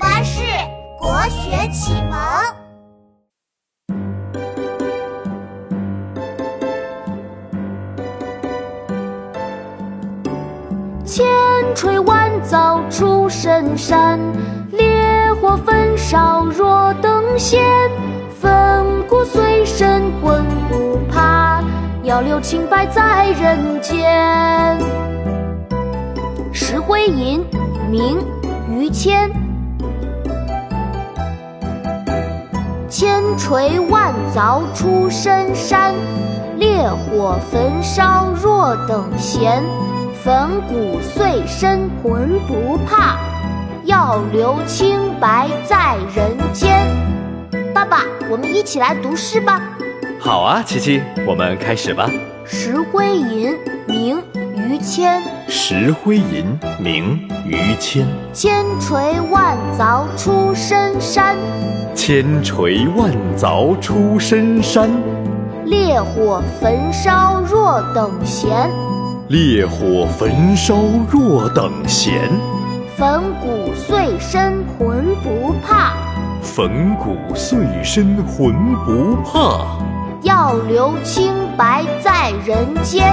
巴士国学启蒙。千锤万凿出深山，烈火焚烧若等闲。粉骨碎身浑不怕，要留清白在人间。石灰吟，明·于谦。千锤万凿出深山，烈火焚烧若等闲。粉骨碎身浑不怕，要留清白在人间。爸爸，我们一起来读诗吧。好啊，琪琪，我们开始吧。石灰吟，明·于谦。石灰吟，明·于谦。千锤万凿出深山，千锤万凿出深山。烈火焚烧若等闲，烈火焚烧若等闲。粉骨碎身浑不怕，粉骨碎身浑不怕，要留清白在人间。